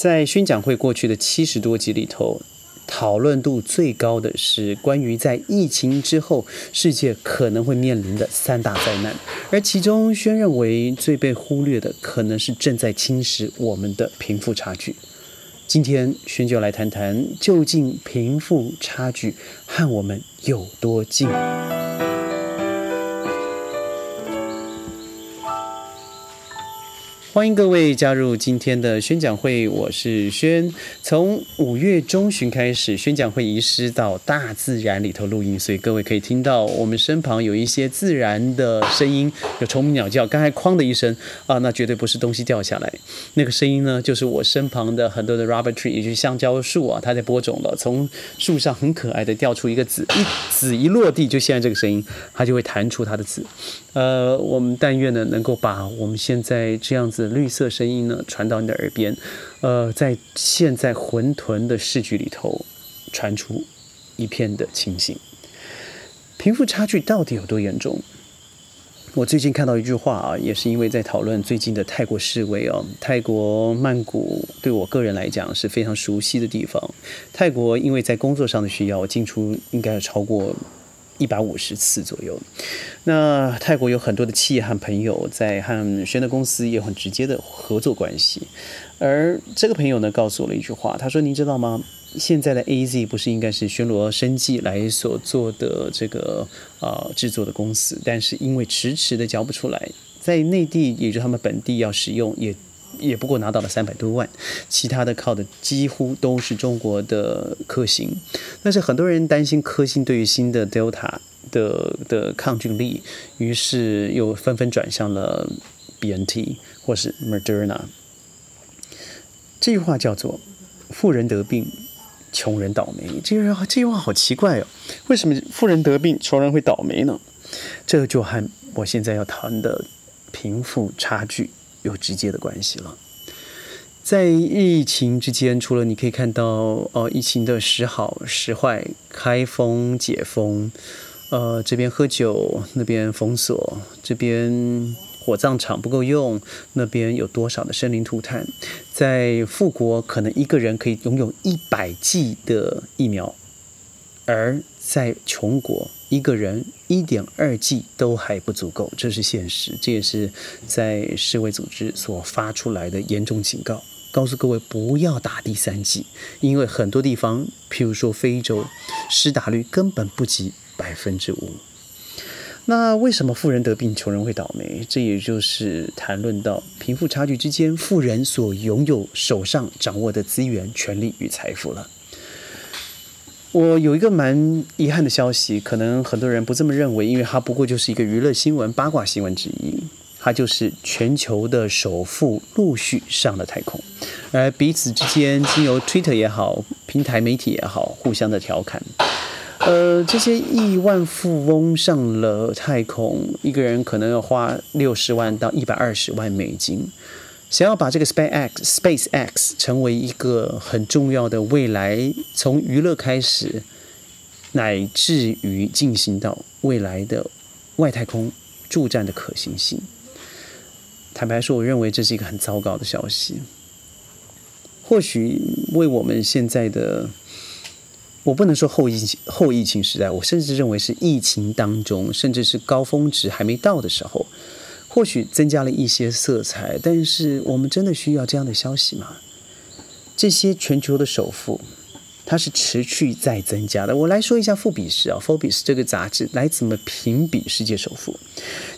在宣讲会过去的七十多集里头，讨论度最高的是关于在疫情之后世界可能会面临的三大灾难，而其中宣认为最被忽略的，可能是正在侵蚀我们的贫富差距。今天宣就来谈谈，究竟贫富差距和我们有多近？欢迎各位加入今天的宣讲会，我是轩。从五月中旬开始，宣讲会移师到大自然里头录音，所以各位可以听到我们身旁有一些自然的声音，有虫鸣鸟叫。刚才哐的一声啊，那绝对不是东西掉下来，那个声音呢，就是我身旁的很多的 rubber tree，也就是香蕉树啊，它在播种了，从树上很可爱的掉出一个籽，一籽一落地，就现在这个声音，它就会弹出它的籽。呃，我们但愿呢，能够把我们现在这样子。绿色声音呢传到你的耳边，呃，在现在混沌的市局里头传出一片的清醒。贫富差距到底有多严重？我最近看到一句话啊，也是因为在讨论最近的泰国示威哦。泰国曼谷对我个人来讲是非常熟悉的地方。泰国因为在工作上的需要，进出应该有超过。一百五十次左右。那泰国有很多的企业和朋友在和宣德公司也有很直接的合作关系。而这个朋友呢，告诉我了一句话，他说：“您知道吗？现在的 A Z 不是应该是宣罗生技来所做的这个呃制作的公司，但是因为迟迟的交不出来，在内地，也就他们本地要使用也。”也不过拿到了三百多万，其他的靠的几乎都是中国的科兴，但是很多人担心科兴对于新的 Delta 的的抗菌力，于是又纷纷转向了 BNT 或是 Moderna。这句话叫做“富人得病，穷人倒霉”。这句这句话好奇怪哦，为什么富人得病，穷人会倒霉呢？这就和我现在要谈的贫富差距。有直接的关系了。在疫情之间，除了你可以看到哦，疫情的时好时坏，开封解封，呃，这边喝酒，那边封锁，这边火葬场不够用，那边有多少的生灵涂炭？在富国，可能一个人可以拥有一百剂的疫苗，而在穷国。一个人一点二 G 都还不足够，这是现实，这也是在世卫组织所发出来的严重警告，告诉各位不要打第三剂，因为很多地方，譬如说非洲，施打率根本不及百分之五。那为什么富人得病，穷人会倒霉？这也就是谈论到贫富差距之间，富人所拥有手上掌握的资源、权力与财富了。我有一个蛮遗憾的消息，可能很多人不这么认为，因为它不过就是一个娱乐新闻、八卦新闻之一。它就是全球的首富陆续上了太空，而彼此之间经由 Twitter 也好、平台媒体也好，互相的调侃。呃，这些亿万富翁上了太空，一个人可能要花六十万到一百二十万美金。想要把这个 SpaceX SpaceX 成为一个很重要的未来，从娱乐开始，乃至于进行到未来的外太空驻站的可行性。坦白说，我认为这是一个很糟糕的消息。或许为我们现在的，我不能说后疫情后疫情时代，我甚至认为是疫情当中，甚至是高峰值还没到的时候。或许增加了一些色彩，但是我们真的需要这样的消息吗？这些全球的首富，它是持续在增加的。我来说一下富比士啊，富比士这个杂志来怎么评比世界首富。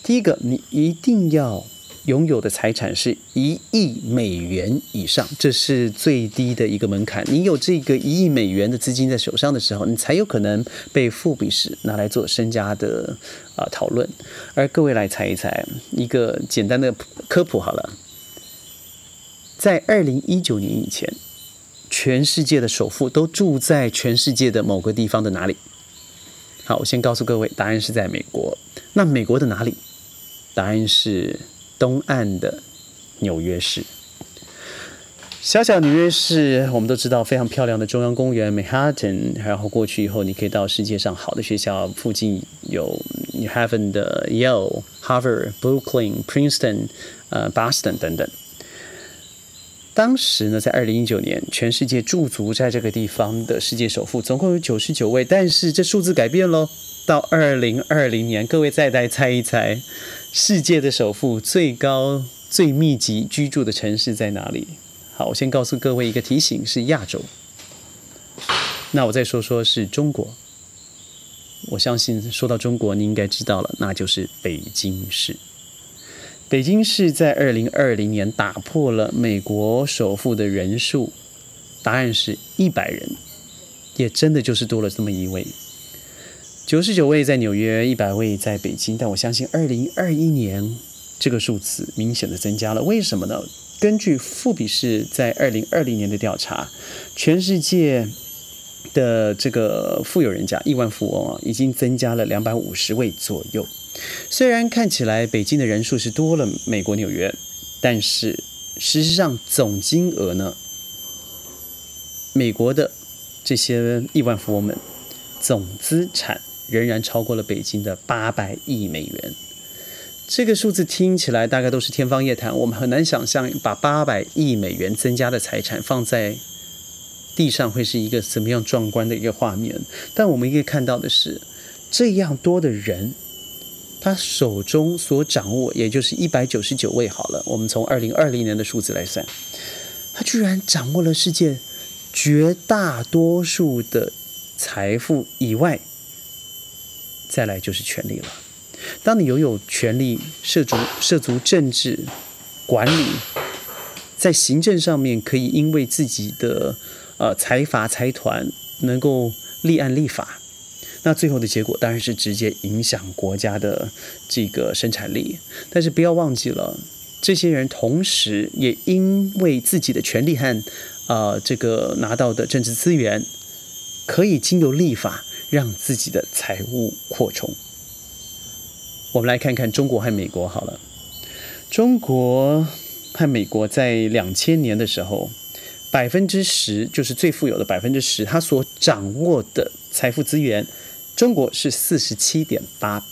第一个，你一定要。拥有的财产是一亿美元以上，这是最低的一个门槛。你有这个一亿美元的资金在手上的时候，你才有可能被富比士拿来做身家的啊讨论。而各位来猜一猜，一个简单的科普好了，在二零一九年以前，全世界的首富都住在全世界的某个地方的哪里？好，我先告诉各位，答案是在美国。那美国的哪里？答案是。东岸的纽约市，小小纽约市，我们都知道非常漂亮的中央公园 Manhattan。然后过去以后，你可以到世界上好的学校，附近有 New Haven 的 Yale、Harvard、Brooklyn、Princeton、呃 Boston 等等。当时呢，在二零一九年，全世界驻足在这个地方的世界首富总共有九十九位，但是这数字改变喽。到二零二零年，各位再来猜一猜，世界的首富最高、最密集居住的城市在哪里？好，我先告诉各位一个提醒，是亚洲。那我再说说是中国。我相信说到中国，你应该知道了，那就是北京市。北京市在二零二零年打破了美国首富的人数，答案是一百人，也真的就是多了这么一位。九十九位在纽约，一百位在北京。但我相信，二零二一年这个数字明显的增加了。为什么呢？根据富比士在二零二零年的调查，全世界的这个富有人家、亿万富翁啊，已经增加了两百五十位左右。虽然看起来北京的人数是多了美国纽约，但是事实上总金额呢，美国的这些亿万富翁们总资产。仍然超过了北京的八百亿美元，这个数字听起来大概都是天方夜谭。我们很难想象把八百亿美元增加的财产放在地上会是一个怎么样壮观的一个画面。但我们可以看到的是，这样多的人，他手中所掌握，也就是一百九十九位好了。我们从二零二零年的数字来算，他居然掌握了世界绝大多数的财富以外。再来就是权力了。当你拥有权力，涉足涉足政治管理，在行政上面可以因为自己的呃财阀财团能够立案立法，那最后的结果当然是直接影响国家的这个生产力。但是不要忘记了，这些人同时也因为自己的权利和呃这个拿到的政治资源，可以经由立法。让自己的财务扩充。我们来看看中国和美国好了。中国和美国在两千年的时候，百分之十就是最富有的百分之十，他所掌握的财富资源，中国是四十七点八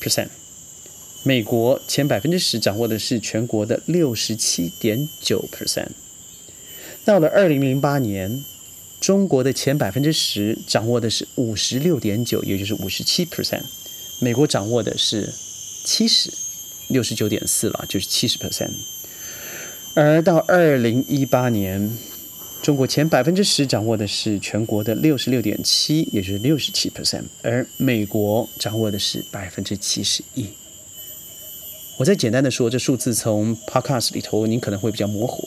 percent，美国前百分之十掌握的是全国的六十七点九 percent。到了二零零八年。中国的前百分之十掌握的是五十六点九，也就是五十七 percent，美国掌握的是七十六十九点四了，就是七十 percent。而到二零一八年，中国前百分之十掌握的是全国的六十六点七，也就是六十七 percent，而美国掌握的是百分之七十一。我再简单的说，这数字从 podcast 里头，您可能会比较模糊。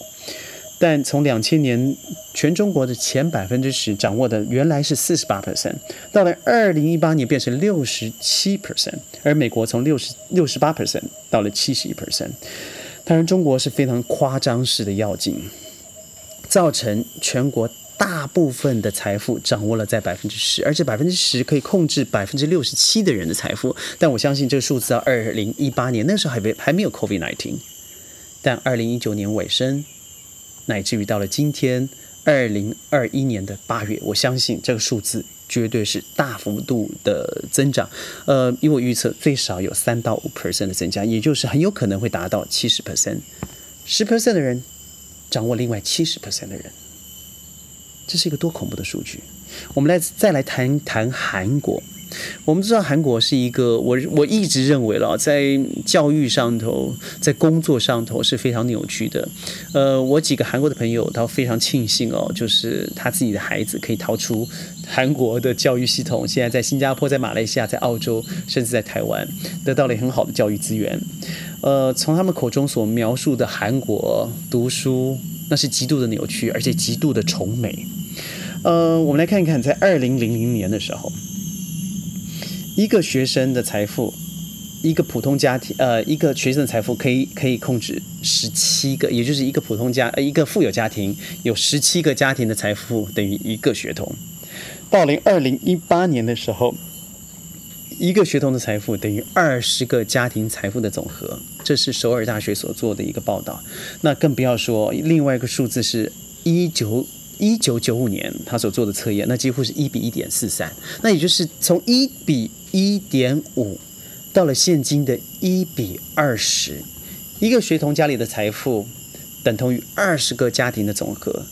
但从两千年全中国的前百分之十掌握的原来是四十八 percent，到了二零一八年变成六十七 percent，而美国从六十六十八 percent 到了七十一 percent。当然，中国是非常夸张式的要紧，造成全国大部分的财富掌握了在百分之十，而且百分之十可以控制百分之六十七的人的财富。但我相信这个数字到二零一八年那时候还没还没有 COVID nineteen，但二零一九年尾声。乃至于到了今天，二零二一年的八月，我相信这个数字绝对是大幅度的增长。呃，以我预测，最少有三到五 percent 的增加，也就是很有可能会达到七十 percent，十 percent 的人掌握另外七十 percent 的人，这是一个多恐怖的数据。我们来再来谈谈韩国。我们知道韩国是一个，我我一直认为了，在教育上头，在工作上头是非常扭曲的。呃，我几个韩国的朋友，他非常庆幸哦，就是他自己的孩子可以逃出韩国的教育系统，现在在新加坡、在马来西亚、在澳洲，甚至在台湾，得到了很好的教育资源。呃，从他们口中所描述的韩国读书，那是极度的扭曲，而且极度的崇美。呃，我们来看一看，在二零零零年的时候。一个学生的财富，一个普通家庭，呃，一个学生的财富可以可以控制十七个，也就是一个普通家，呃，一个富有家庭有十七个家庭的财富等于一个学童。到零二零一八年的时候，一个学童的财富等于二十个家庭财富的总和。这是首尔大学所做的一个报道。那更不要说另外一个数字是一九。一九九五年他所做的测验，那几乎是一比一点四三，那也就是从一比一点五到了现今的一比二十，一个学童家里的财富等同于二十个家庭的总和。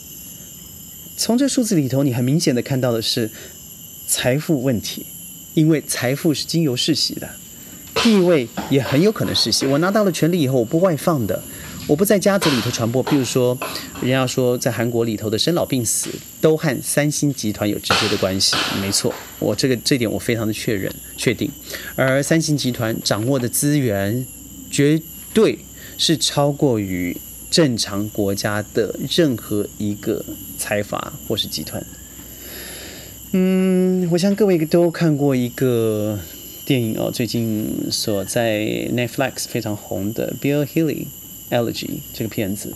从这数字里头，你很明显的看到的是财富问题，因为财富是经由世袭的，地位也很有可能世袭。我拿到了权力以后，我不外放的。我不在家族里头传播，比如说，人家说在韩国里头的生老病死都和三星集团有直接的关系，没错，我这个这点我非常的确认确定。而三星集团掌握的资源，绝对是超过于正常国家的任何一个财阀或是集团。嗯，我想各位都看过一个电影哦，最近所在 Netflix 非常红的 Bill Haley。Elegy 这个片子，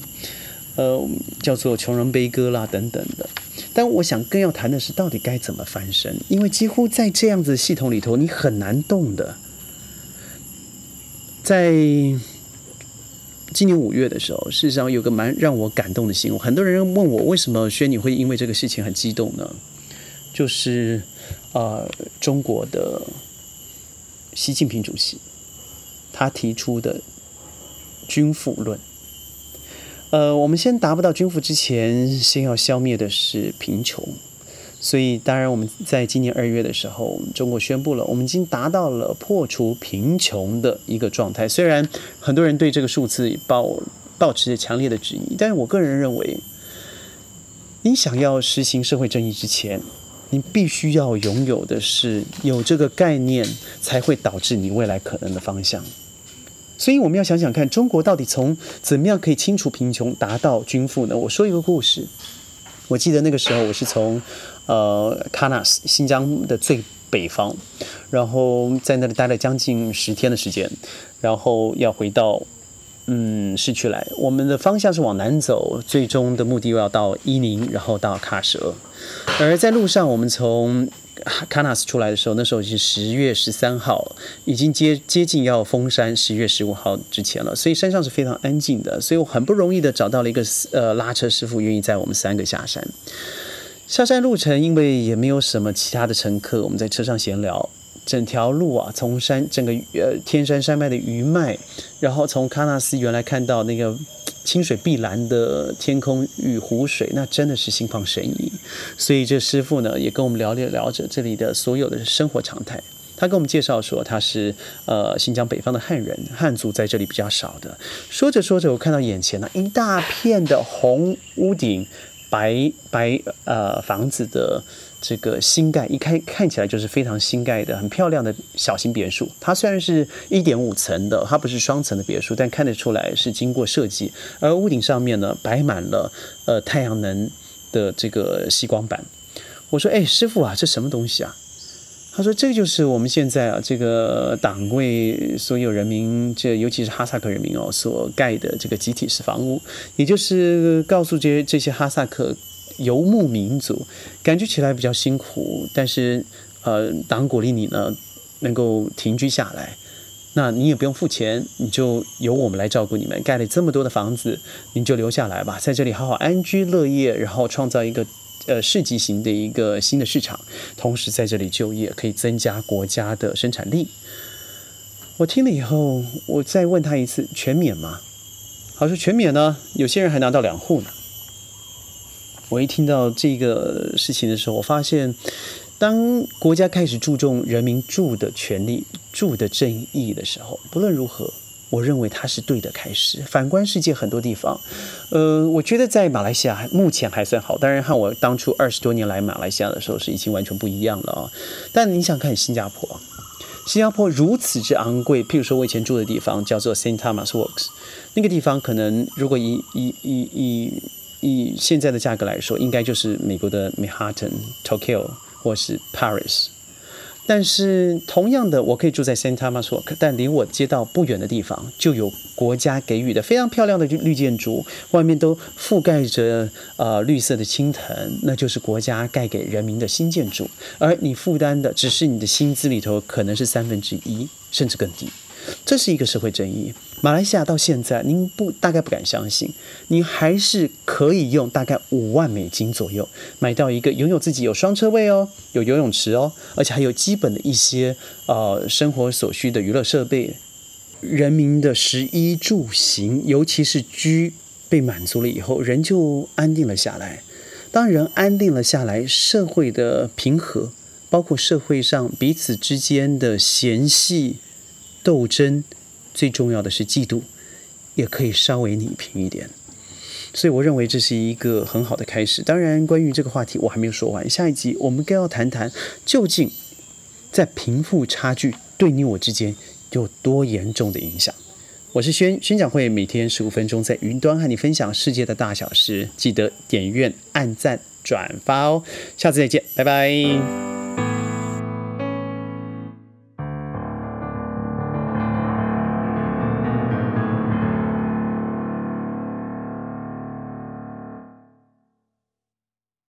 呃，叫做《穷人悲歌》啦等等的。但我想更要谈的是，到底该怎么翻身？因为几乎在这样子系统里头，你很难动的。在今年五月的时候，事实上有个蛮让我感动的新闻。很多人问我，为什么轩你会因为这个事情很激动呢？就是呃，中国的习近平主席他提出的。均富论，呃，我们先达不到均富之前，先要消灭的是贫穷。所以，当然我们在今年二月的时候，中国宣布了，我们已经达到了破除贫穷的一个状态。虽然很多人对这个数字抱抱持着强烈的质疑，但是我个人认为，你想要实行社会正义之前，你必须要拥有的是有这个概念，才会导致你未来可能的方向。所以我们要想想看，中国到底从怎么样可以清除贫穷，达到均富呢？我说一个故事。我记得那个时候，我是从呃喀纳斯，新疆的最北方，然后在那里待了将近十天的时间，然后要回到嗯市区来。我们的方向是往南走，最终的目的又要到伊宁，然后到喀什。而在路上，我们从卡纳斯出来的时候，那时候是十月十三号，已经接接近要封山，十月十五号之前了，所以山上是非常安静的，所以我很不容易的找到了一个呃拉车师傅，愿意载我们三个下山。下山路程因为也没有什么其他的乘客，我们在车上闲聊。整条路啊，从山整个呃天山山脉的余脉，然后从喀纳斯原来看到那个清水碧蓝的天空与湖水，那真的是心旷神怡。所以这师傅呢，也跟我们聊着聊着这里的所有的生活常态。他跟我们介绍说，他是呃新疆北方的汉人，汉族在这里比较少的。说着说着，我看到眼前呢一大片的红屋顶、白白呃房子的。这个新盖一开看起来就是非常新盖的，很漂亮的小型别墅。它虽然是一点五层的，它不是双层的别墅，但看得出来是经过设计。而屋顶上面呢，摆满了呃太阳能的这个吸光板。我说：“哎，师傅啊，这什么东西啊？”他说：“这就是我们现在啊，这个党为所有人民，这尤其是哈萨克人民哦，所盖的这个集体式房屋，也就是告诉这这些哈萨克。”游牧民族感觉起来比较辛苦，但是呃，党鼓励你呢，能够停居下来，那你也不用付钱，你就由我们来照顾你们。盖了这么多的房子，你就留下来吧，在这里好好安居乐业，然后创造一个呃市级型的一个新的市场，同时在这里就业，可以增加国家的生产力。我听了以后，我再问他一次，全免吗？他说全免呢，有些人还拿到两户呢。我一听到这个事情的时候，我发现，当国家开始注重人民住的权利、住的正义的时候，不论如何，我认为它是对的开始。反观世界很多地方，呃，我觉得在马来西亚目前还算好，当然和我当初二十多年来马来西亚的时候是已经完全不一样了啊。但你想看新加坡，新加坡如此之昂贵，譬如说我以前住的地方叫做 Saint Thomas Works，那个地方可能如果以以以以以现在的价格来说，应该就是美国的 Manhattan、Tokyo 或是 Paris。但是同样的，我可以住在 Santa Monica，但离我街道不远的地方就有国家给予的非常漂亮的绿建筑，外面都覆盖着呃绿色的青藤，那就是国家盖给人民的新建筑。而你负担的只是你的薪资里头可能是三分之一，甚至更低。这是一个社会正义。马来西亚到现在，您不大概不敢相信，您还是可以用大概五万美金左右买到一个拥有自己有双车位哦，有游泳池哦，而且还有基本的一些呃生活所需的娱乐设备。人民的食衣住行，尤其是居被满足了以后，人就安定了下来。当人安定了下来，社会的平和，包括社会上彼此之间的嫌隙、斗争，最重要的是嫉妒，也可以稍微弭平一点。所以，我认为这是一个很好的开始。当然，关于这个话题，我还没有说完。下一集我们更要谈谈，究竟在贫富差距对你我之间有多严重的影响。我是轩，宣讲会每天十五分钟，在云端和你分享世界的大小事，记得点阅、按赞、转发哦。下次再见，拜拜。